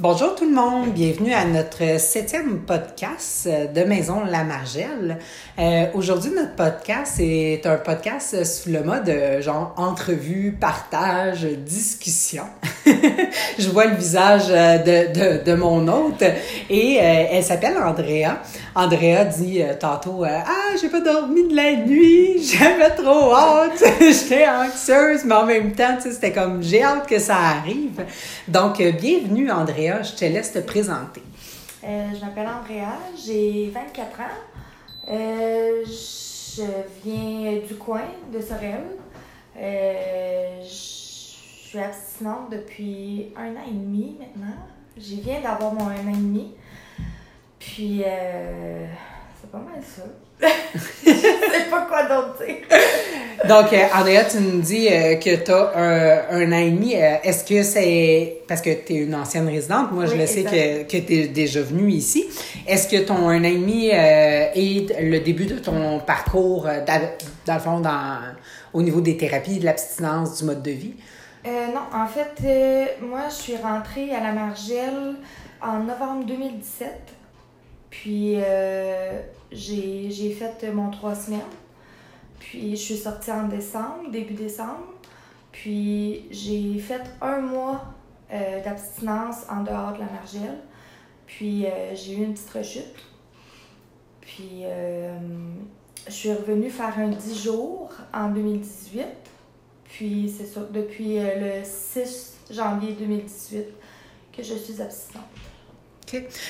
Bonjour tout le monde, bienvenue à notre septième podcast de Maison La Margelle. Euh, Aujourd'hui, notre podcast est un podcast sous le mode euh, genre entrevue, partage, discussion. Je vois le visage euh, de, de, de mon hôte et elle s'appelle Andrea. Andrea dit tantôt Ah, j'ai pas dormi de la nuit, j'avais trop hâte, j'étais anxieuse, mais en même temps, c'était comme j'ai hâte que ça arrive. Donc, bienvenue Andrea je te laisse te présenter. Euh, je m'appelle Andrea, j'ai 24 ans. Euh, je viens du coin de Sorel. Euh, je suis abstinente depuis un an et demi maintenant. Je viens d'avoir mon un an et demi. Puis, c'est pas mal ça. Je sais pas quoi d'autre dire. Donc, euh, Andrea, tu nous dis euh, que tu as un, un, an et demi. Euh, est-ce que c'est parce que tu es une ancienne résidente? Moi, je le sais que, que tu es déjà venue ici. Est-ce que ton un an et demi est le début de ton parcours, dans, le fond, dans, au niveau des thérapies, de l'abstinence, du mode de vie? non, en fait, moi, je suis rentrée à la Margelle en novembre 2017. Puis, j'ai fait mon trois semaines. Puis, je suis sortie en décembre, début décembre. Puis, j'ai fait un mois euh, d'abstinence en dehors de la margelle. Puis, euh, j'ai eu une petite rechute. Puis, euh, je suis revenue faire un 10 jours en 2018. Puis, c'est depuis le 6 janvier 2018 que je suis abstinente.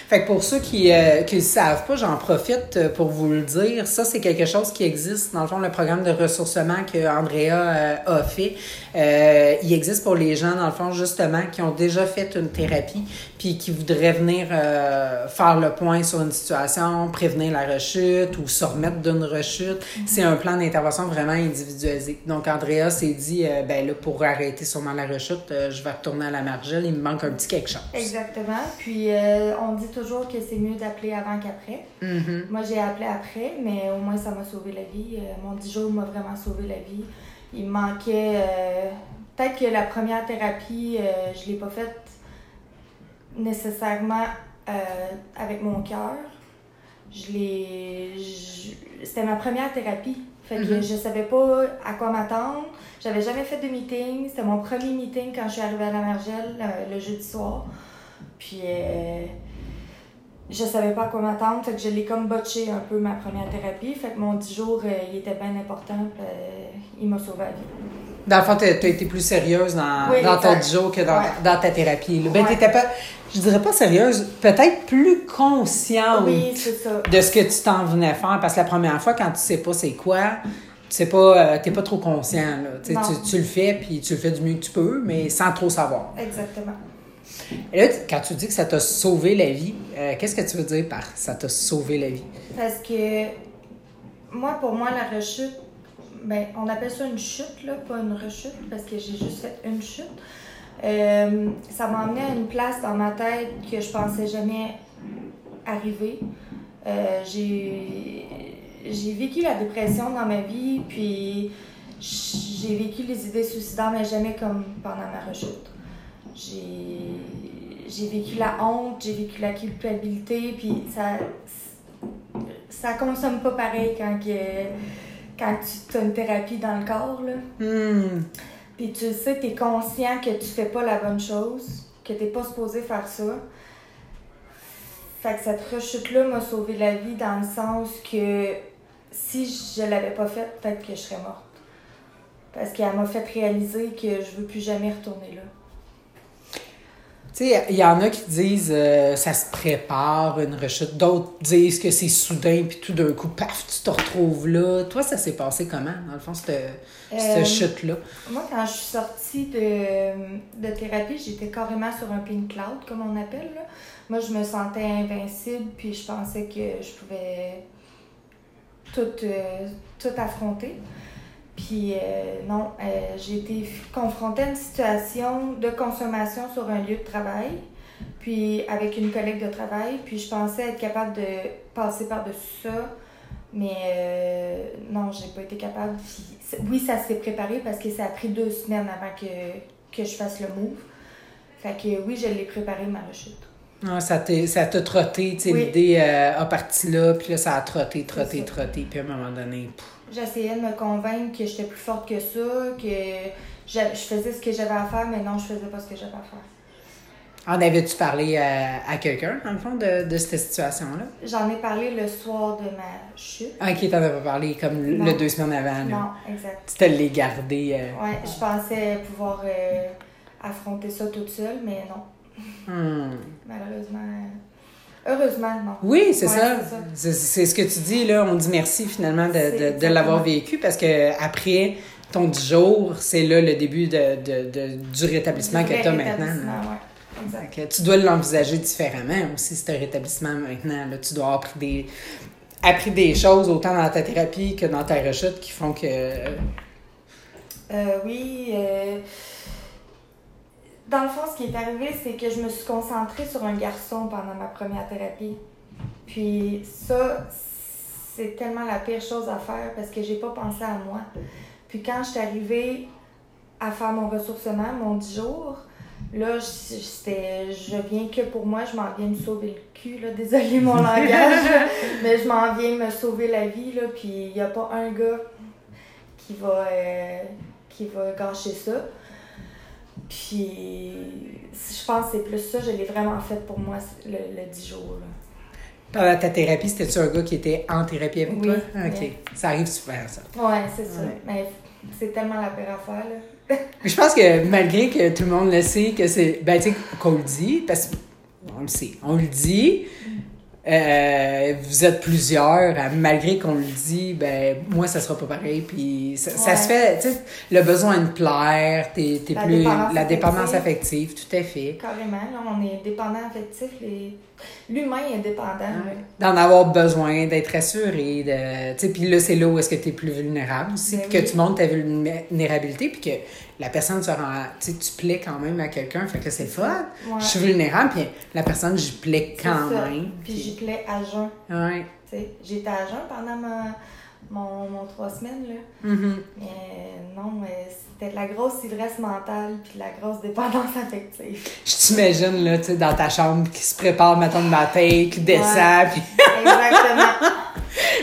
Fait que pour ceux qui ne euh, savent pas, j'en profite euh, pour vous le dire. Ça, c'est quelque chose qui existe dans le fond, le programme de ressourcement que Andrea euh, a fait. il existe pour les gens, dans le fond, justement, qui ont déjà fait une thérapie puis qui voudraient venir faire le point sur une situation, prévenir la rechute ou se remettre d'une rechute. Mm-hmm. C'est un plan d'intervention vraiment individualisé. Donc, Andrea s'est dit, ben là, pour arrêter sûrement la rechute, je vais retourner à la margelle, il me manque un petit quelque chose. Exactement. Puis, on dit toujours que c'est mieux d'appeler avant qu'après. Mm-hmm. Moi, j'ai appelé après, mais au moins, ça m'a sauvé la vie. Euh, mon 10 jours m'a vraiment sauvé la vie. Il me manquait. Euh, peut-être que la première thérapie, euh, je ne l'ai pas faite nécessairement avec mon cœur. Je l'ai. C'était ma première thérapie. Fait que mm-hmm. je savais pas à quoi m'attendre. J'avais jamais fait de meeting. C'était mon premier meeting quand je suis arrivée à la Margelle le jeudi soir. Puis euh, je savais pas à quoi m'attendre, fait que je l'ai comme botché un peu ma première thérapie. Fait que mon 10 jours, euh, il était bien important, euh, il m'a sauvé la vie. Dans le fond, tu as, été plus sérieuse dans, dans ton 10 jours que dans, dans ta thérapie. Ben, t'étais pas, je dirais pas sérieuse, peut-être plus consciente de ce que tu t'en venais faire. Parce que la première fois, quand tu sais pas c'est quoi, tu sais pas, t'es pas trop conscient. Là. Tu, tu le fais, puis tu le fais du mieux que tu peux, mais sans trop savoir. Exactement. Et là, quand tu dis que ça t'a sauvé la vie, euh, qu'est-ce que tu veux dire par ça t'a sauvé la vie? Parce que moi, pour moi, la rechute, ben, on appelle ça une chute, là, pas une rechute, parce que j'ai juste fait une chute. Euh, ça m'a amené à une place dans ma tête que je pensais jamais arriver. Euh, j'ai vécu la dépression dans ma vie, puis j'ai vécu les idées suicidaires, mais jamais comme pendant ma rechute. J'ai vécu la honte, j'ai vécu la culpabilité, puis ça, ça consomme pas pareil quand, que, quand tu as une thérapie dans le corps. Là. Hmm. Puis tu sais, tu es conscient que tu fais pas la bonne chose, que tu pas supposé faire ça. Fait que cette rechute-là m'a sauvé la vie dans le sens que si je l'avais pas faite, peut-être que je serais morte. Parce qu'elle m'a fait réaliser que je veux plus jamais retourner là. Tu sais, il y en a qui disent euh, ça se prépare, une rechute. D'autres disent que c'est soudain, puis tout d'un coup, paf, tu te retrouves là. Toi, ça s'est passé comment, dans le fond, cette, euh, chute-là? Moi, quand je suis sortie de, de thérapie, j'étais carrément sur un pink cloud, comme on appelle. Là. Moi, je me sentais invincible, puis je pensais que je pouvais tout, euh, tout affronter. Puis euh, non, euh, j'ai été confrontée à une situation de consommation sur un lieu de travail, puis avec une collègue de travail, puis je pensais être capable de passer par-dessus ça, mais euh, non, j'ai pas été capable. oui, ça s'est préparé parce que ça a pris deux semaines avant que, que je fasse le move. Fait que oui, je l'ai préparé ma rechute. Ah, ça t'a ça t'a trotté, tu sais, Oui. l'idée euh, a parti là, puis là, ça a trotté, trotté, trotté, puis à un moment donné, J'essayais de me convaincre que j'étais plus forte que ça, que je, je faisais ce que j'avais à faire, mais non, je faisais pas ce que j'avais à faire. En avais-tu parlé à, à quelqu'un, dans le fond, de, de cette situation-là? J'en ai parlé le soir de ma chute. Ah, ok, t'en avais pas parlé comme le, le deux semaines avant, là. Non, exact. Tu te l'es gardé. euh, Ouais, je pensais pouvoir euh, affronter ça toute seule, mais non. Hmm. Malheureusement. euh, Heureusement, non. Oui, c'est Ouais, ça. c'est ce que tu dis, là. On dit merci, finalement, de, de, de l'avoir vécu, parce que après ton 10 jours, c'est là le début de, de, de- du rétablissement que tu as maintenant. ouais. Exact. Tu dois l'envisager différemment aussi, ce rétablissement maintenant. Là. Tu dois avoir appris des, appris des choses autant dans ta thérapie que dans ta rechute qui font que. Euh, oui. euh, Dans le fond, ce qui est arrivé, c'est que je me suis concentrée sur un garçon pendant ma première thérapie. Puis ça, c'est tellement la pire chose à faire parce que j'ai pas pensé à moi. Puis quand je suis arrivée à faire mon ressourcement, mon 10 jours, là, je- c'était, je viens que pour moi, je m'en viens me sauver le cul, là. Désolée mon langage, mais je m'en viens me sauver la vie, là. Puis il n'y a pas un gars qui va, euh, qui va gâcher ça. Puis je pense que c'est plus ça, je l'ai vraiment fait pour moi le, le 10 jours. Là. Pendant ta thérapie, c'était-tu un gars qui était en thérapie avec Oui, toi? OK. oui. Ça arrive souvent, ça. Ouais, c'est ça. Ouais. Mais c'est tellement la pire affaire, là. Je pense que malgré que tout le monde le sait, que c'est. Ben, tu sais, qu'on le dit, parce qu'on le sait, on le dit. Euh, vous êtes plusieurs, malgré qu'on le dit, ben moi ça sera pas pareil. Puis ça, ça se fait, tu sais, le besoin de plaire, t'es, t'es La plus dépendance la dépendance affective. affective, tout à fait. Carrément, là, on est dépendant affectif. Les... L'humain est dépendant. là. D'en avoir besoin, d'être assuré, de, tu sais, puis là c'est là où est-ce que t'es plus vulnérable aussi, Ben que tu montres ta vulnérabilité, puis que la personne se rend, tu sais, tu plais quand même à quelqu'un, fait que c'est fun. Ouais. Je suis vulnérable, puis la personne, j'y plais quand même. Puis j'y plais à jeun. Ouais. tu sais. J'étais à jeun pendant ma... mon, mon trois semaines. Là. Mhm. Mais non, mais c'était de la grosse ivresse mentale puis de la grosse dépendance affective. Je t'imagine, là, tu sais, dans ta chambre, qui se prépare, mettons, le matin, qui descend, Ouais. puis Exactement.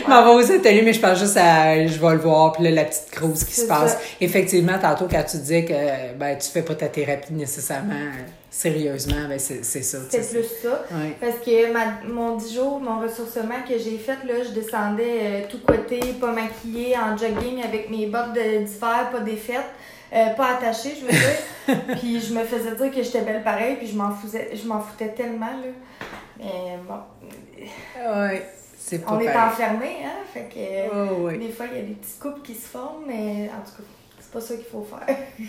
je m'en vais aux ateliers, mais je pense juste à, je vais le voir, puis là, la petite crouse qui se passe. ça. Effectivement, tantôt, quand tu disais que, ben, tu fais pas ta thérapie nécessairement sérieusement, ben, c'est c'est ça. C'était plus ça. Ouais. Parce que ma, mon 10 jours, mon ressourcement que j'ai fait, là, je descendais euh, tout côté, pas maquillée, en jogging avec mes bottes d'hiver, pas défaites, euh, pas attachées, je veux dire. puis je me faisais dire que j'étais belle pareil, puis je m'en foutais, je m'en foutais tellement, là. Mais bon, Ouais. C'est pas on est pareil. enfermés, hein, fait que Oh, ouais. des fois, il y a des petites coupes qui se forment, mais en tout cas, c'est pas ça qu'il faut faire.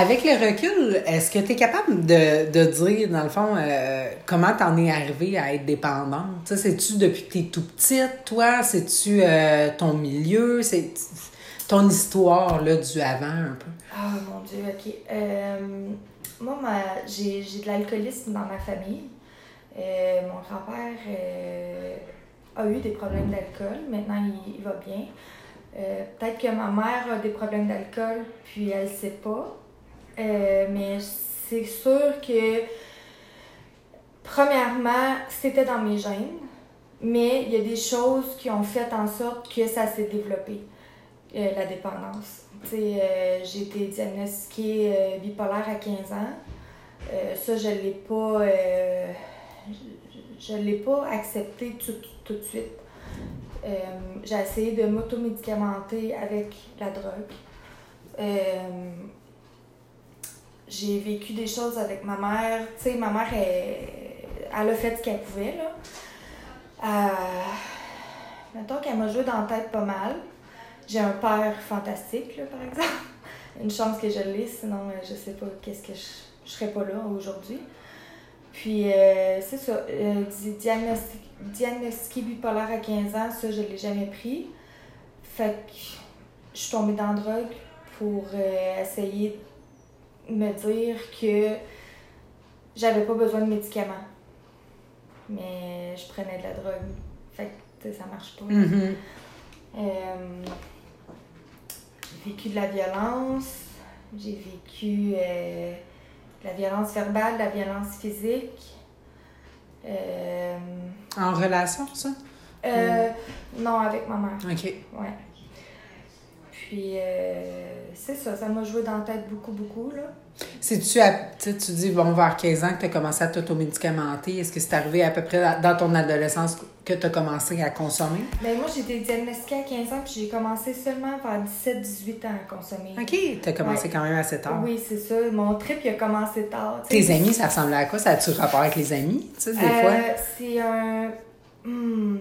Avec le recul, est-ce que tu es capable de, de dire, dans le fond, euh, comment t'en es arrivée à être dépendante? C'est-tu depuis que t'es tout petite, toi? C'est-tu euh, ton milieu? C'est ton histoire, là, du avant, un peu? Ah mon dieu, ok. Euh, moi, j'ai de l'alcoolisme dans ma famille. Euh, mon grand-père euh, a eu des problèmes d'alcool. Maintenant, il, il va bien. Peut-être que ma mère a des problèmes d'alcool, puis elle ne sait pas. Euh, mais c'est sûr que, premièrement, c'était dans mes gènes. Mais il y a des choses qui ont fait en sorte que ça s'est développé, euh, la dépendance. Euh, j'ai été diagnostiquée bipolaire à 15 ans. Ça, je ne l'ai pas, je, l'ai pas accepté tout, tout de suite. J'ai essayé de m'automédicamenter avec la drogue. J'ai vécu des choses avec ma mère. Tu sais, ma mère, elle, a fait ce qu'elle pouvait, là. Euh, mettons qu'elle m'a joué dans la tête pas mal. J'ai un père fantastique, là, par exemple. Une chance que je l'ai, sinon euh, je sais pas qu'est-ce que je, je serais pas là aujourd'hui. Puis euh, c'est ça, euh, bipolaire à 15 ans, ça je l'ai jamais pris. Fait que je suis tombée dans la drogue pour euh, essayer me dire que j'avais pas besoin de médicaments. Mais je prenais de la drogue. Fait que ça marche pas. Mhm. Euh, j'ai vécu de la violence, j'ai vécu euh, de la violence verbale, la violence physique. Euh, En relation, ça? euh, Non, avec ma mère. OK. Ouais. Puis, euh, c'est ça, ça m'a joué dans la tête beaucoup, beaucoup, là. À- tu sais, tu dis, bon, vers 15 ans que tu as commencé à t'automédicamenter, est-ce que c'est arrivé à peu près dans- ton adolescence que tu as commencé à consommer? Ben, moi, j'ai été diagnostiquée à 15 ans, puis j'ai commencé seulement vers 17-18 ans à consommer. OK, tu as commencé Ouais. quand même assez tard. Oui, c'est ça. Mon trip, il a commencé tard. Tes amis, ça ressemblait à quoi? Ça a-tu rapport avec les amis, tu sais, des Euh, fois? C'est un. hmm.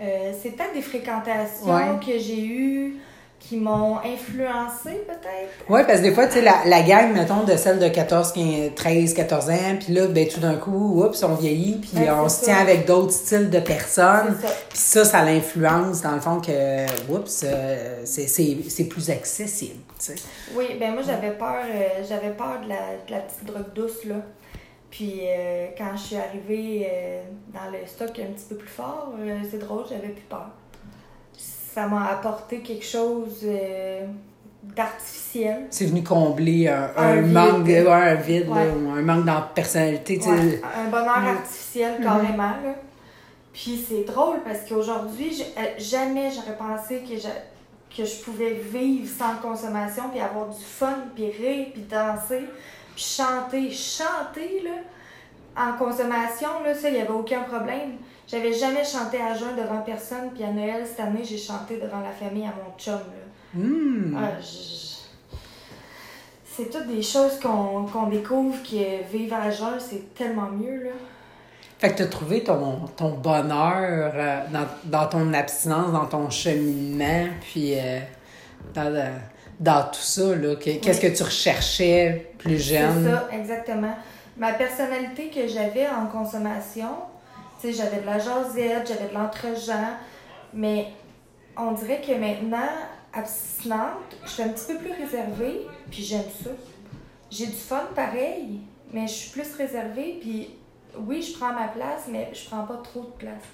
Euh, c'est peut-être des fréquentations Ouais. que j'ai eues qui m'ont influencé, peut-être. Oui, parce que des fois, tu sais, la, la gang, mettons, de celle de 14, 15, 13, 14 ans, puis là, ben, tout d'un coup, oups, on vieillit, puis Ouais, on se tient avec d'autres styles de personnes. Puis ça, ça l'influence, dans le fond, que, oups, euh, c'est plus accessible, tu sais. Oui, ben moi, j'avais peur, euh, j'avais peur de la, de la petite drogue douce, là. Puis euh, quand je suis arrivée euh, dans le stock un petit peu plus fort, euh, c'est drôle, j'avais plus peur. Ça m'a apporté quelque chose d'artificiel. C'est venu combler un, Un un vide. manque, ouais, un vide, Ouais. un manque dans personnalité. Ouais, un bonheur Mm. artificiel carrément. Là. Puis c'est drôle parce qu'aujourd'hui, jamais j'aurais pensé que je, que je pouvais vivre sans consommation, puis avoir du fun, puis rire, puis danser, puis chanter. Chanter, là, en consommation, là, ça, il n'y avait aucun problème. J'avais jamais chanté à jeun devant personne, puis à Noël, cette année, j'ai chanté devant la famille à mon chum. Là. Hmm. Ah, C'est toutes des choses qu'on découvre que vivre à jeun, c'est tellement mieux, là. Fait que tu as trouvé ton, ton bonheur euh, dans, dans ton abstinence, dans ton cheminement, puis euh, dans, le- dans tout ça, là. Qu'est-ce que tu recherchais plus jeune? C'est ça, exactement. Ma personnalité que j'avais en consommation, tu sais, j'avais de la jasette, j'avais de l'entre-gens, mais on dirait que maintenant, abstinente, je suis un petit peu plus réservée, puis j'aime ça. J'ai du fun pareil, mais je suis plus réservée, puis oui, je prends ma place, mais je prends pas trop de place.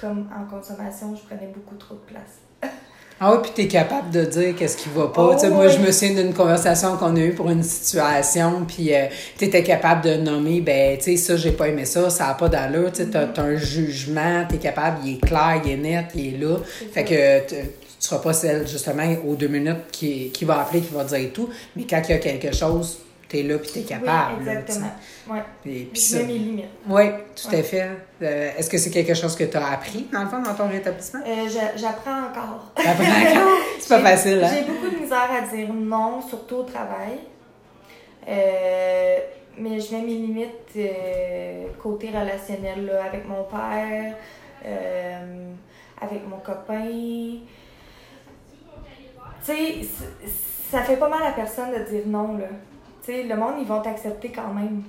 Comme en consommation, je prenais beaucoup trop de place. Ah oui, puis tu es capable de dire qu'est-ce qui va pas. Oh, moi, je me souviens d'une conversation qu'on a eue pour une situation, puis tu étais capable de nommer, ben, tu sais, ça, j'ai pas aimé ça, ça a pas d'allure. Tu sais, t'as un jugement, tu es capable, il est clair, il est net, il est là. Fait que tu tu seras pas celle, justement, aux deux minutes qui, qui va appeler, qui va dire tout, mais quand il y a quelque chose, tu es là, puis tu es capable. oui, là, exactement. Ouais. Puis- ça- mes limites. Oui, tout à fait. Euh, Est-ce que c'est quelque chose que tu as appris, dans le fond, dans ton rétablissement? Euh, j'a- J'apprends encore. Après, c'est pas facile, hein? J'ai beaucoup de misère à dire non, surtout au travail. Euh, mais je mets mes limites euh, côté relationnel, là, avec mon père, avec mon copain. Tu sais, ça fait pas mal à personne de dire non, là. Sais, le monde, ils vont t'accepter quand même.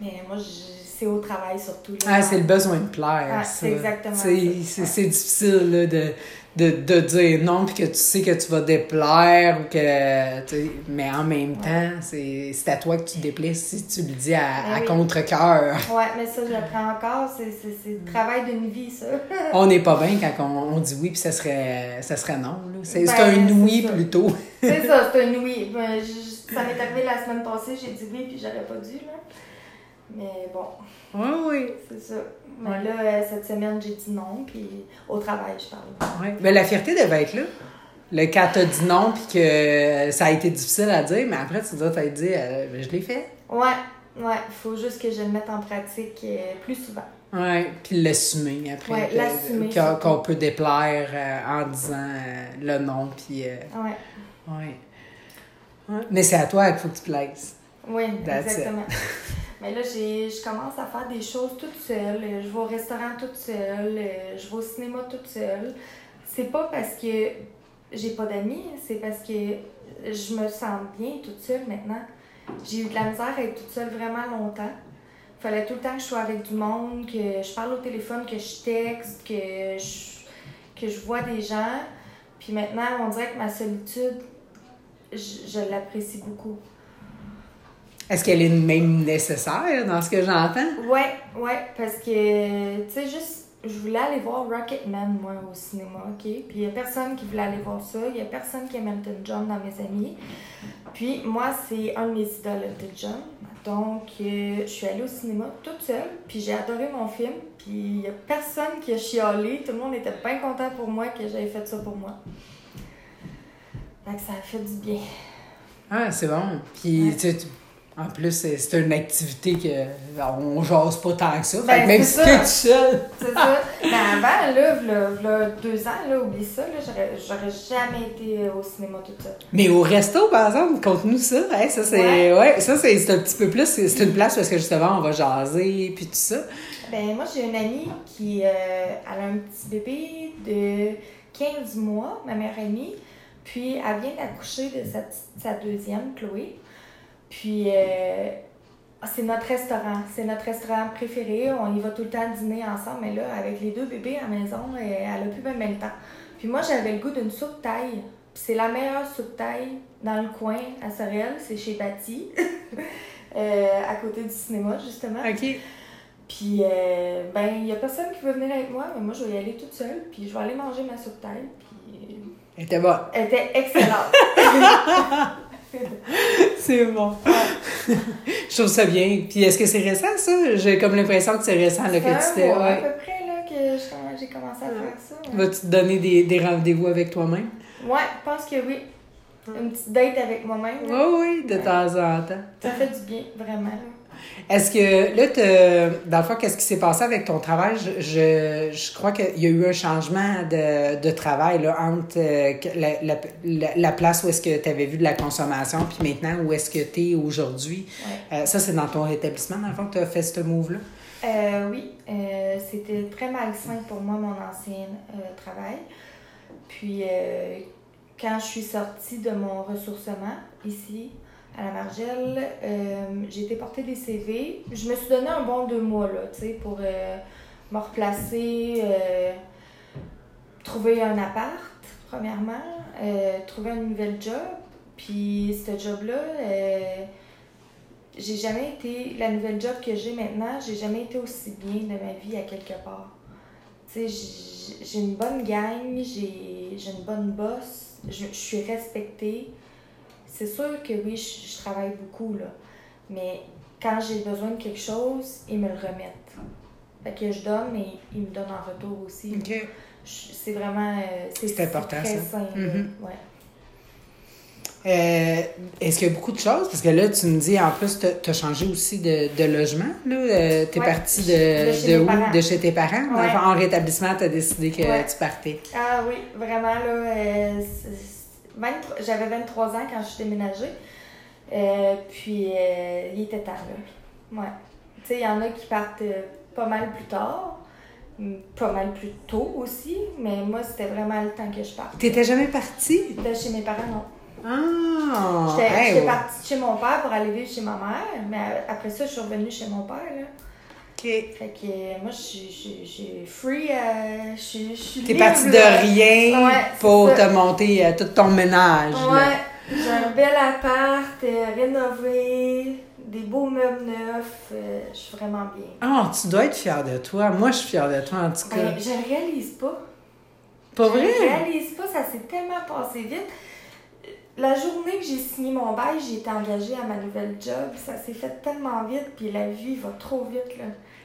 Mais moi, je- c'est au travail surtout. là. Ah, c'est le besoin de plaire. Ah, c'est exactement. C'est difficile là, de, de, de dire non, puis que tu sais que tu vas déplaire, ou que, mais en même Ouais. temps, c'est à toi que tu déplais si tu le dis à, à oui. contre-cœur. Ouais, mais ça, j'apprends encore. C'est c'est- c'est le travail d'une vie, ça. On n'est pas bien quand on, on dit oui, puis ça serait, ça serait non. C'est Ben, un oui plutôt. c'est ça, c'est un oui. Ben, je- ça m'est arrivé la semaine passée, j'ai dit oui, puis j'aurais pas dû, là. Mais bon, Oui, oui. c'est ça. Mais Ouais. là, euh, cette semaine, j'ai dit non, puis au travail, je parle. Ouais. Mais la fierté devait être là. Le quand t'as dit non, puis que ça a été difficile à dire, mais après, tu dois t'être dit, euh, je l'ai fait. Ouais, ouais, faut juste que je le mette en pratique euh, plus souvent. Oui, puis l'assumer après. Ouais, que- l'assumer, qu'on- peut déplaire euh, en disant euh, le non, puis. euh, Ouais, ouais. Ouais. Mais c'est à toi qu'il faut que tu plaises. oui, That's exactement. Mais là, j'ai, je commence à faire des choses toute seule. Euh, Je vais au restaurant toute seule. euh, Je vais au cinéma toute seule. C'est pas parce que j'ai pas d'amis, c'est parce que je me sens bien toute seule maintenant. J'ai eu de la misère à être toute seule vraiment longtemps. Fallait tout le temps que je sois avec du monde, que je parle au téléphone, que je texte, que je, que je vois des gens. Puis maintenant, on dirait que ma solitude, je, je l'apprécie beaucoup. Est-ce qu'elle est même nécessaire dans ce que j'entends? Ouais, ouais, parce que, tu sais, juste, je voulais aller voir Rocketman, moi, au cinéma, OK? Puis il y a personne qui voulait aller voir ça. Il y a personne qui aime Elton John dans mes amis. Puis moi, c'est un de mes idoles, Elton John. Donc, euh, je suis allée au cinéma toute seule, puis j'ai adoré mon film. Puis il n'y a personne qui a chialé. Tout le monde était bien content pour moi que j'avais fait ça pour moi. Donc, ça fait du bien. Ah, c'est bon. Puis, tu sais, tu- en plus, c'est une activité que on jase pas tant que ça. Fait Ben, que même si t'es ça. tout seul. C'est ça. Mais avant, là, v'là- v'là deux ans, là, oublie ça, là, j'aurais j'aurais jamais été au cinéma toute seule. Mais au resto, par exemple, conte-nous ça. Hein, ça, c'est. Ouais. Ouais. ça, c'est c'est un petit peu plus. C'est c'est une place parce que justement, on va jaser, puis tout ça. Ben, moi, j'ai une amie qui euh, elle a un petit bébé de 15 mois, ma meilleure amie. Puis, elle vient d'accoucher de sa, sa deuxième, Chloé. Puis, euh, c'est notre restaurant. C'est notre restaurant préféré. On y va tout le temps dîner ensemble. Mais là, avec les deux bébés à la maison, euh, elle a plus même le temps. Puis, moi, j'avais le goût d'une soupe taille. Puis, c'est la meilleure soupe taille dans le coin à Sorel. C'est chez Bati. Euh, à côté du cinéma, justement. OK. Puis, euh, ben, il n'y a personne qui veut venir avec moi, mais moi, je vais y aller toute seule. Puis, je vais aller manger ma soupe taille. Puis, Elle était bonne. elle était excellente. C'est bon. Je trouve ça bien. Puis est-ce que c'est récent, ça? J'ai comme l'impression que c'est récent là, que tu t'es. mois à Ouais. peu près là, que j'ai commencé à faire ça. Ouais, Vas-tu te donner des, des rendez-vous avec toi-même? Ouais, je pense que oui. Une petite date avec moi-même. Oui, oui, de temps en temps. Ça fait du bien, vraiment. là. Est-ce que là, te- dans le fond, qu'est-ce qui s'est passé avec ton travail? Je, je, je crois qu'il y a eu un changement de, de travail là, entre euh, la, la, la- la place où est-ce que tu avais vu de la consommation, puis maintenant où est-ce que tu es aujourd'hui? Ouais. Euh, ça, c'est dans ton établissement, dans le fond, que tu as fait ce move-là? Euh, oui, euh, c'était très malsain pour moi, mon ancien travail. Puis, quand je suis sortie de mon ressourcement ici, à la Margelle, euh, j'ai été porter des CV. Je me suis donné un bon deux mois, là, pour euh, me replacer, euh, trouver un appart, premièrement, trouver un nouvel job. Puis, ce job-là, j'ai jamais été la nouvelle job que j'ai maintenant, j'ai jamais été aussi bien de ma vie à quelque part. J'ai- une bonne gang, j'ai une bonne boss, je, je suis respectée. C'est sûr que oui, je, je travaille beaucoup là, mais quand j'ai besoin de quelque chose, ils me le remettent. Fait que je donne, mais ils me donnent en retour aussi. C'est vraiment euh, C'est important, très ça. sain. Mhm. ouais. Euh, Est-ce qu'il y a beaucoup de choses? Parce que là, tu me dis, en plus, tu as changé aussi de, de logement. Tu es Ouais, parti de de, chez de où? parents. De chez tes parents? Ouais. En rétablissement, tu as décidé que Ouais. tu partais. Ah oui, vraiment, là, euh, 23 j'avais 23 ans quand je suis déménagée. Euh, puis, euh, il était temps, là. Ouais. Tu sais, il y en a qui partent euh, pas mal plus tard, pas mal plus tôt aussi, mais moi, c'était vraiment le temps que je parte. Tu jamais parti? De chez mes parents, non. Ah! J'étais hey, j'étais ouais. partie chez mon père pour aller vivre chez ma mère, mais après ça, je suis revenue chez mon père, là. OK. Fait que euh, moi, je suis- je je free, euh, je suis- je T'es libre, parti de rien Ouais, pour te monter euh, tout ton ménage. Ouais, j'ai un bel appart, euh, rénové, des beaux meubles neufs. je suis vraiment bien. Ah, tu dois être fière de toi. Moi, je suis fière de toi, en tout cas. Ben, je réalise pas. Pas Je vrai? le réalise pas, ça s'est tellement passé vite. La journée que j'ai signé mon bail, j'ai été engagée à ma nouvelle job. Ça s'est fait tellement vite, puis la vie va trop vite, là.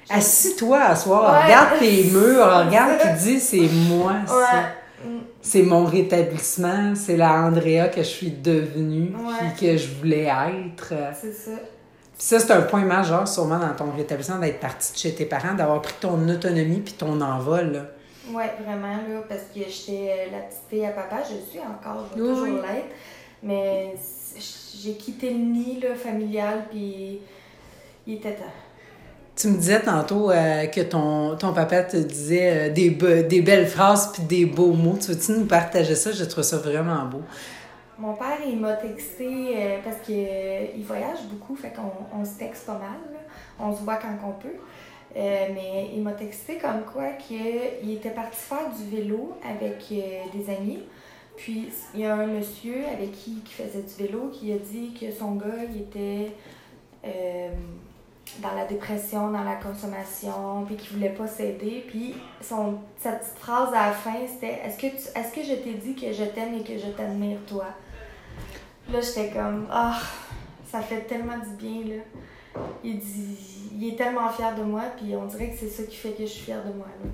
Assis-toi à soir, Ouais. regarde tes murs, regarde qui dit c'est moi, ça. Ouais. C'est mon rétablissement, c'est la Andrea que je suis devenue, Ouais. puis que je voulais être. C'est ça. Puis ça, c'est un point majeur sûrement dans ton rétablissement, d'être partie de chez tes parents, d'avoir pris ton autonomie puis ton envol. là. Ouais, vraiment, là, parce que j'étais euh, la petite fille à papa, je le suis encore, je vais Oui, toujours oui. l'être. Mais j'ai quitté le nid là, familial, puis il était temps. Tu me disais tantôt euh, que ton, ton papa te disait euh, des, be- des belles phrases puis des beaux mots. Tu veux-tu nous partager ça? Je trouve ça vraiment beau. Mon père, il m'a texté euh, parce qu'il voyage beaucoup, fait qu'on on se texte pas mal. là. On se voit quand on peut. Euh, mais il m'a texté comme quoi qu'il était parti faire du vélo avec euh, des amis. Puis il y a un monsieur avec qui, qui faisait du vélo qui a dit que son gars, il était euh, dans la dépression, dans la consommation, puis qu'il voulait pas s'aider. Puis sa petite phrase à la fin, c'était Est-ce que, tu- est-ce que je t'ai dit que je t'aime et que je t'admire, toi Là, j'étais comme, ah, ça fait tellement du bien, là. Il dit, il est tellement fier de moi, puis on dirait que c'est ça qui fait que je suis fière de moi, là.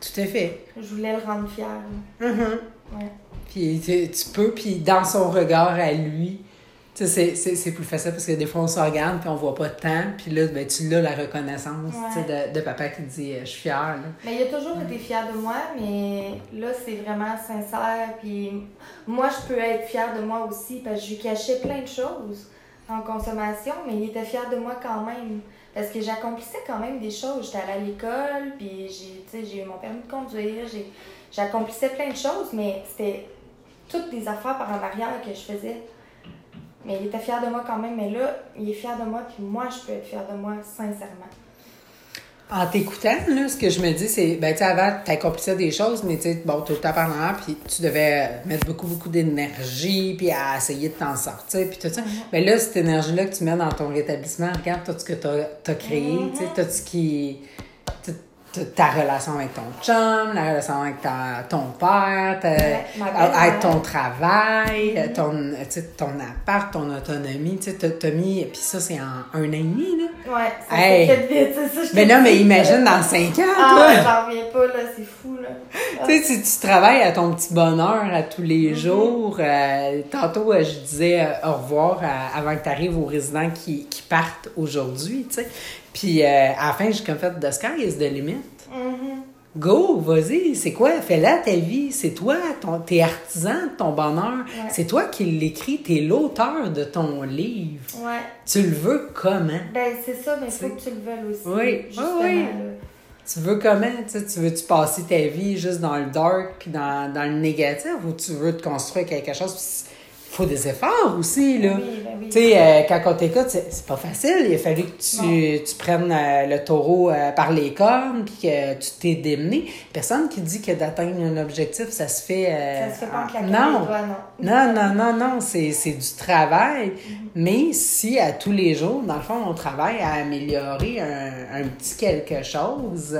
Tout à fait. Je voulais le rendre fier. Ouais. Puis tu, tu peux, puis dans son regard à lui, c'est- plus facile parce que des fois on se regarde puis on voit pas tant, puis là, ben, tu l'as la reconnaissance de, de papa qui dit euh, Je suis fière. Là. Mais il a toujours été fier de moi, mais là, c'est vraiment sincère. Puis moi, je peux être fière de moi aussi, parce que je lui cachais plein de choses en consommation, mais il était fier de moi quand même. Parce que j'accomplissais quand même des choses. J'étais allée à l'école, puis j'ai eu mon permis de conduire, j'accomplissais plein de choses, mais c'était toutes des affaires par en arrière que je faisais. Mais il était fier de moi quand même, mais là, il est fier de moi, puis moi, je peux être fière de moi, sincèrement. En t'écoutant, là, ce que je me dis, c'est, ben, tu sais, avant, t'accomplissais des choses, mais tu sais, bon, tout le temps arrière, puis tu devais mettre beaucoup, beaucoup d'énergie, puis à essayer de t'en sortir, puis tout ça. Mais là, cette énergie-là que tu mets dans ton rétablissement, regarde tout ce que t'as as créé, tu sais, tout ce qui. ta relation avec ton chum, la relation avec ta- ton père, ta- Ouais, ma avec ton travail, sais, ton appart, ton autonomie, tu t'as mis, puis ça, c'est en un an et demi, là. Ouais, ça Hey. vite, c'est ça. je Mais non, mais imagine dans cinq ans, Ah, toi! j'en reviens pas, là, c'est fou, là. Tu sais, si tu travailles à ton petit bonheur à tous les Mm-hmm. jours, euh, tantôt, euh, je disais euh, au revoir avant que tu arrives aux résidents qui, qui partent aujourd'hui, tu sais. Puis euh, à la fin, j'ai comme fait The sky is the limit. Mhm. Go, vas-y, c'est quoi? Fais-la ta vie. C'est toi, ton, t'es artisan de ton bonheur. Ouais. C'est toi qui l'écris, t'es l'auteur de ton livre. Ouais. Tu le veux comment? Ben, c'est ça, mais il faut que tu le veuilles aussi. Oui, Justement, oui, oui. là. Tu veux comment? Tu sais, tu veux-tu passer ta vie juste dans le dark puis dans, dans le négatif ou tu veux te construire quelque chose? Il faut des efforts aussi, là. Oui, ben oui. Tu sais, euh, quand on t'écoute, c'est c'est pas facile. Il a fallu que tu, tu prennes euh, le taureau euh, par les cornes puis que tu t'es démené. Personne qui dit que d'atteindre un objectif, ça se fait... euh, Ça se fait pas en Non, les doigts, non. non, non, non, non, c'est, c'est du travail. Mais si à tous les jours, dans le fond, on travaille à améliorer un, un petit quelque chose,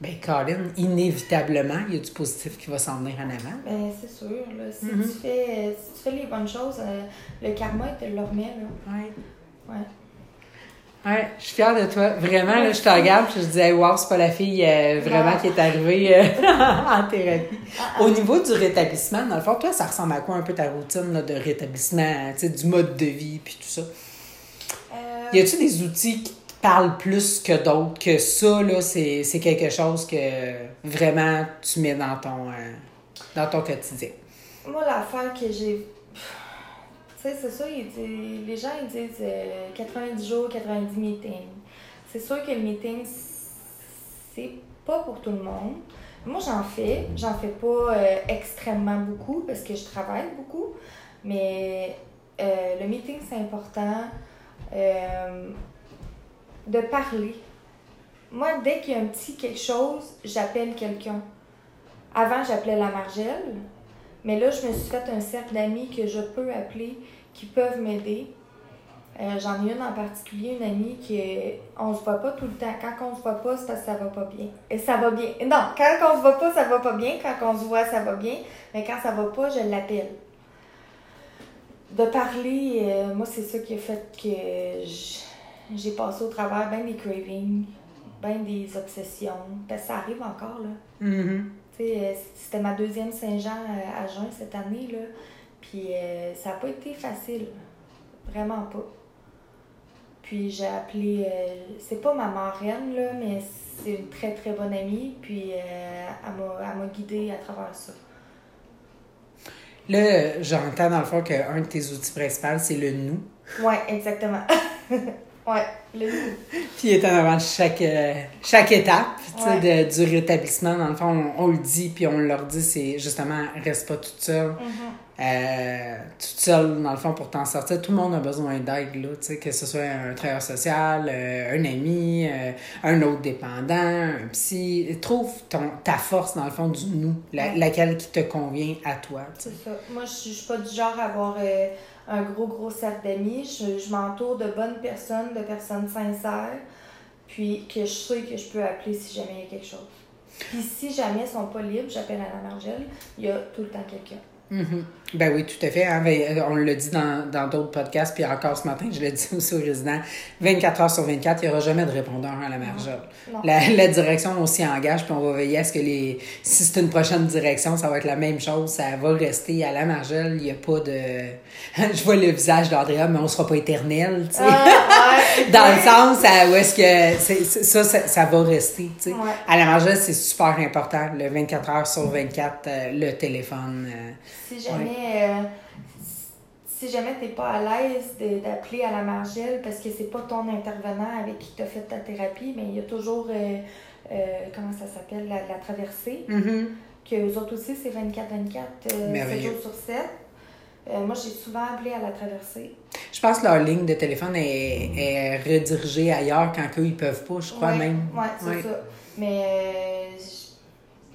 ben Colin, inévitablement, il y a du positif qui va s'en venir en avant. Ben, c'est sûr, là. Si, Mhm. tu fais, si tu fais les bonnes choses, euh, le karma, il te le remet, là. Ouais. Ouais. Ouais, je suis fière de toi. Vraiment, là, je te regarde et je dis, hey, wow, c'est pas la fille euh, vraiment Non. qui est arrivée euh, en thérapie. Ah, Au niveau du rétablissement, dans le fond, toi, ça ressemble à quoi un peu ta routine là, de rétablissement, du mode de vie puis tout ça? Y a-tu des outils qui parlent plus que d'autres, que ça, là, c'est, c'est quelque chose que vraiment tu mets dans ton, euh, dans ton quotidien? Moi, l'affaire que j'ai. Tu sais, c'est dit- les gens ils disent euh, 90 jours, 90 meetings. C'est sûr que le meeting, c'est pas pour tout le monde. Moi, j'en fais. J'en fais pas euh, extrêmement beaucoup parce que je travaille beaucoup. Mais euh, le meeting, c'est important euh, de parler. Moi, dès qu'il y a un petit quelque chose, j'appelle quelqu'un. Avant, j'appelais la Margelle. Mais là, je me suis fait un cercle d'amis que je peux appeler, qui peuvent m'aider. Euh, J'en ai une en particulier, une amie qui est... On se voit pas tout le temps. Quand on se voit pas, c'est parce ça va pas bien. Et ça va bien. Non, quand on se voit pas, ça va pas bien. Quand on se voit, ça va bien. Mais quand ça va pas, je l'appelle. De parler, euh, moi, c'est ça qui a fait que j- j'ai passé au travers bien des cravings, bien des obsessions. Parce que ça arrive encore, là. Euh, c'était ma deuxième Saint-Jean euh, à juin cette année, là. Puis euh, ça n'a pas été facile. Vraiment pas. Puis j'ai appelé, euh, c'est pas ma marraine, là, mais c'est une très très bonne amie. Puis euh, elle m'a- guidée à travers ça. Là, j'entends dans le fond qu'un de tes outils principaux, c'est le nous. Ouais, exactement. ouais, le Puis il est en avant de chaque, euh, chaque étape Ouais. de- du rétablissement. Dans le fond, on, on le dit, puis on leur dit, c'est justement, reste pas toute seule. Euh, toute seule, dans le fond, pour t'en sortir. Tout le monde a besoin d'aide, là, que ce soit un travailleur social, euh, un ami, un autre dépendant, un psy. Trouve ton, ta force, dans le fond, du nous, la- Ouais. laquelle qui te convient à toi. C'est ça. Moi, je suis pas du genre à avoir un gros, gros cercle d'amis. Je, m'entoure de bonnes personnes, de personnes sincères, puis que je sais que je peux appeler si jamais il y a quelque chose. Puis si jamais ils sont pas libres, j'appelle à la il y a tout le temps quelqu'un. Mhm. Ben oui, tout à fait. Hein. Ben, euh, on l'a dit dans dans d'autres podcasts, puis encore ce matin, je l'ai dit aussi aux résidents. 24 heures sur 24, il n'y aura jamais de répondeur à la margeole. La, la direction, on s'y engage, puis on va veiller à ce que les. Si c'est une prochaine direction, ça va être la même chose. Ça va rester à la margeole. Il n'y a pas de. je vois le visage d'Andrea, mais on ne sera pas éternel, tu sais. Ah, ouais, Dans le sens à où est-ce que c'est- c'est- ça, ça, ça va rester. tu sais. Ouais. À la margeole, c'est super important. Le 24 heures sur 24, euh, le téléphone. euh, Si jamais, euh, si jamais t'es pas à l'aise d'appeler à la margelle parce que c'est pas ton intervenant avec qui t'as fait ta thérapie, mais il y a toujours, euh, euh, comment ça s'appelle, la, la traversée, que eux autres aussi, c'est 24-24, euh, 7 Merveilleux. jours sur 7. Euh, moi, j'ai souvent appelé à la traversée. Je pense que leur ligne de téléphone est, est redirigée ailleurs quand eux, ils peuvent pas, je crois Ouais, même. Ouais, c'est Ouais. ça. Mais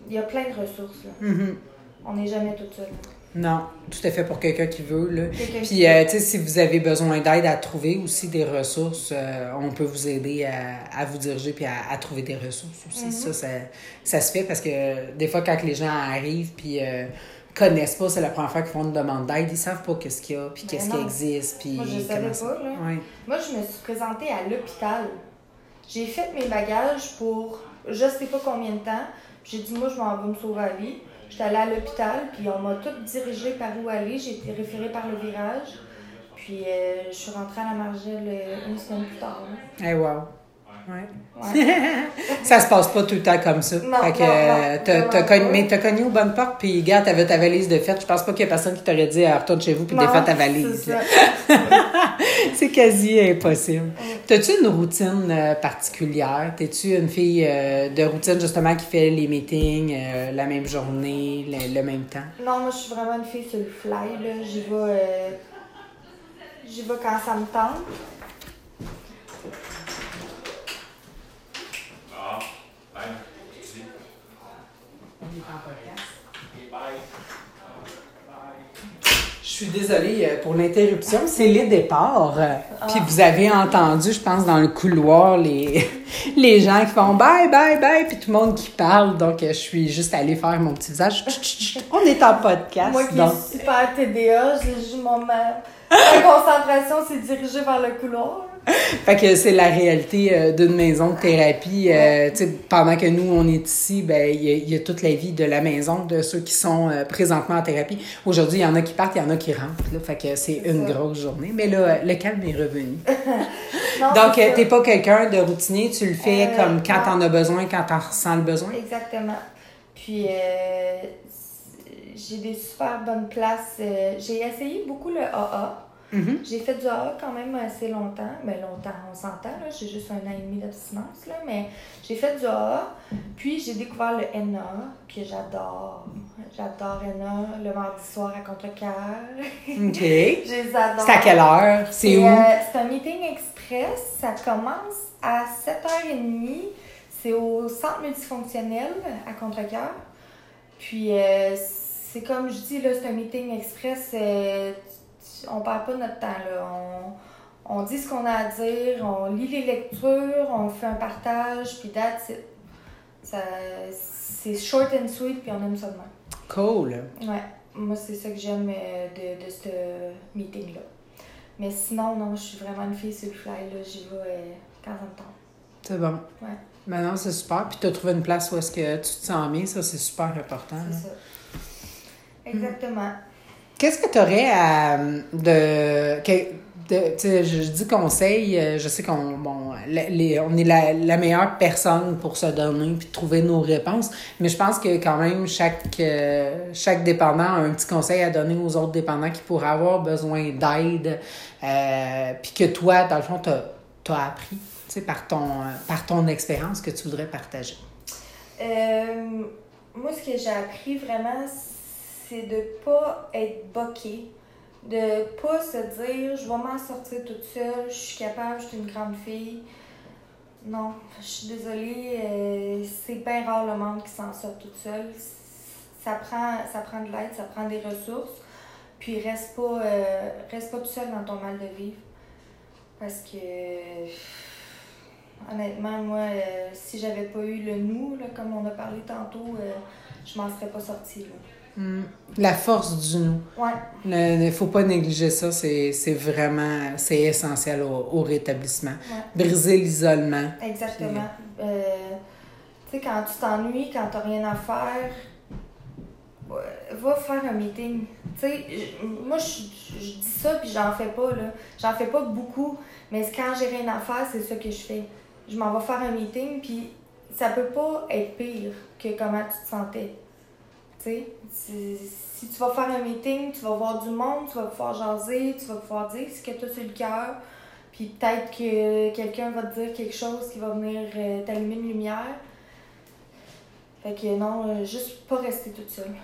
il y a plein de ressources, là. Mhm. On n'est jamais tout seul. Non, tout à fait pour quelqu'un qui veut. Là. Puis, euh, tu sais, si vous avez besoin d'aide à trouver aussi des ressources, euh, on peut vous aider à, à vous diriger puis à, à trouver des ressources aussi. Mhm. Ça, ça, ça se fait parce que euh, des fois, quand les gens arrivent puis euh, connaissent pas, c'est la première fois qu'ils font une demande d'aide, ils savent pas qu'est-ce qu'il y a puis Ben qu'est-ce qui existe. Puis Moi, je savais pas, là. Ouais. Moi, je me suis présentée à l'hôpital. J'ai fait mes bagages pour je sais pas combien de temps. J'ai dit, moi, je m'en vais me sauver la vie. J'étais allée à l'hôpital, puis on m'a tout dirigé par où aller. J'ai été référée par le virage. Puis euh, je suis rentrée à la Margelle euh, une semaine plus tard. là. Eh, wow. Ouais. Ça se passe pas tout le temps comme ça. Non, fait que, non, non, euh, t'as- cogné- mais t'as cogné aux bonnes portes, puis gars, t'avais ta valise de fête. Je pense pas qu'il y a personne qui t'aurait dit, ah, retourne chez vous, puis défais ta valise. c'est quasi impossible. T'as-tu une routine euh, particulière? T'es-tu une fille euh, de routine, justement, qui fait les meetings euh, la même journée, le, le même temps? Non, moi, je suis vraiment une fille sur le fly. là. J'y vais, j'y vais quand ça me tente. Je suis désolée euh, pour l'interruption. C'est les départs. Euh, Puis vous avez entendu, je pense, dans le couloir, les, les gens qui font bye, bye, bye, puis tout le monde qui parle. Donc, euh, je suis juste allée faire mon petit visage. On est en podcast. Moi qui donc. suis super TDA, j'ai juste mon ma concentration s'est dirigée vers le couloir. Fait que c'est la réalité euh, d'une maison de thérapie. Euh, pendant que nous, on est ici, ben il y, a- il y a toute la vie de la maison, de ceux qui sont euh, présentement en thérapie. Aujourd'hui, il y en a qui partent, il y en a qui rentrent. Là, fait que c'est une ça. grosse journée. Mais là, le calme est revenu. Non, Donc, euh, t'es pas quelqu'un de routinier, tu le fais comme quand t'en as besoin, quand t'en ressens le besoin. Exactement. Puis, j'ai des super bonnes places. j'ai essayé beaucoup le AA. Mhm. J'ai fait du AA quand même assez longtemps. Mais longtemps, on s'entend, là. J'ai juste un an et demi d'abstinence, là. Mais j'ai fait du AA. Puis, j'ai découvert le NA, que j'adore. J'adore NA, le mardi soir à contre-cœur. OK. Je les adore. C'est à quelle heure? C'est où? euh, c'est un meeting express. Ça commence à 7h30. C'est au centre multifonctionnel à Contrecoeur. Puis, euh, c'est comme je dis, là, c'est un meeting express. euh, on parle pas notre temps. Là. On, on dit ce qu'on a à dire, on lit les lectures, on fait un partage, puis that's it. Ça, c'est short and sweet, puis on aime ça de même. Cool. Ouais, moi c'est ça que j'aime euh, de, de ce meeting-là. Mais sinon, non, je suis vraiment une fille sur le fly, là. J'y vais quand ça me tente. C'est bon. Ouais. Maintenant, c'est super. Puis t'as trouvé une place où est-ce que tu te sens bien. Ça, c'est super important. là. C'est ça. Exactement. Qu'est-ce que tu aurais à. de. de- je, dis conseil, euh, je sais qu'on bon, on est la, la meilleure personne pour se donner puis trouver nos réponses, mais je pense que quand même chaque, euh, chaque dépendant a un petit conseil à donner aux autres dépendants qui pourraient avoir besoin d'aide, euh, puis que toi, dans le fond, tu as, appris tu sais, par ton, euh, par ton expérience que tu voudrais partager. Euh, moi, ce que j'ai appris vraiment, c'est de pas être boquée. De pas se dire, je vais m'en sortir toute seule, je suis capable, je suis une grande fille. Non, je suis désolée, euh, c'est bien rare le monde qui s'en sort toute seule. Ça prend, ça prend de l'aide, ça prend des ressources. Puis reste pas, euh, reste pas tout seul dans ton mal de vivre. Parce que honnêtement, moi, euh, si j'avais pas eu le nous, là, comme on a parlé tantôt, euh, je m'en serais pas sortie. Mm. La force du nous. Ouais. Il ne faut pas négliger ça, c'est vraiment c'est essentiel au, au rétablissement. Ouais. Briser l'isolement. Exactement. Euh, tu sais, quand tu t'ennuies, quand t'as rien à faire, ouais, va faire un meeting. Tu sais, moi, je, je dis ça, puis j'en fais pas, là. J'en fais pas beaucoup, mais quand j'ai rien à faire, c'est ça que je fais. Je m'en vais faire un meeting, puis ça peut pas être pire que comment tu te sentais. Si, tu vas faire un meeting, tu vas voir du monde, tu vas pouvoir jaser, tu vas pouvoir dire ce que tu as sur le cœur. Puis peut-être que quelqu'un va te dire quelque chose qui va venir euh, t'allumer une lumière. Fait que non, euh, juste pas rester toute seule.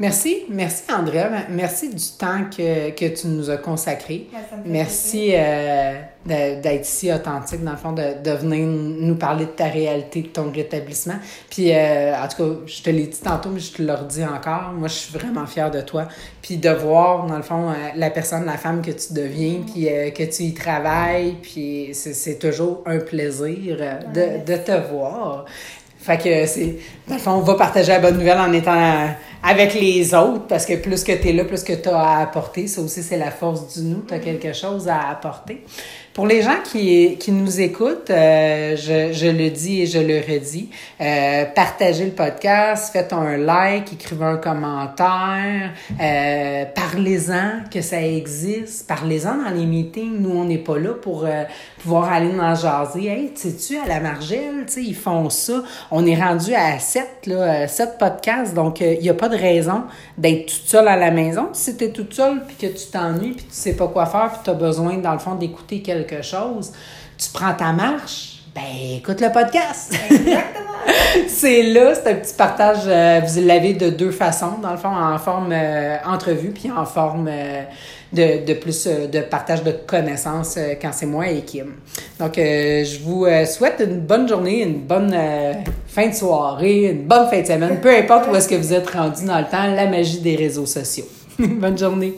Merci, merci Andrea, merci du temps que, que tu nous as consacré. Ouais, fait Merci euh, d'être si authentique, dans le fond, de, de venir nous parler de ta réalité, de ton rétablissement. Puis, euh, en tout cas, je te l'ai dit tantôt, mais je te le redis encore. Moi, je suis vraiment fière de toi. Puis, de voir, dans le fond, euh, la personne, la femme que tu deviens, puis euh, que tu y travailles. Puis, c'est toujours un plaisir Ouais, de, de te voir. Fait que c'est. Dans le fond, on va partager la bonne nouvelle en étant avec les autres, parce que plus que tu es là, plus que tu as à apporter. Ça aussi, c'est la force du nous. Tu as quelque chose à apporter. Pour les gens qui, qui nous écoutent, euh, je, je le dis et je le redis, euh, partagez le podcast, faites un like, écrivez un commentaire, euh, parlez-en que ça existe, parlez-en dans les meetings. Nous, on n'est pas là pour euh, pouvoir aller dans jaser. Hey, sais-tu, à la Margelle, ils font ça. On est rendu à sept, là, euh, sept podcasts, donc il n'y a pas de raison d'être toute seule à la maison. Si tu es toute seule puis que tu t'ennuies puis tu sais pas quoi faire puis tu as besoin, dans le fond, d'écouter quelque chose, tu prends ta marche, ben écoute le podcast. Exactement. c'est là, c'est un petit partage, euh, vous l'avez de deux façons, dans le fond, en forme euh, entrevue puis en forme euh, de, de plus euh, de partage de connaissances euh, quand c'est moi et Kim. Donc, euh, je vous souhaite une bonne journée, une bonne fin de soirée, une bonne fin de semaine, peu importe où est-ce que vous êtes rendu dans le temps, la magie des réseaux sociaux. bonne journée.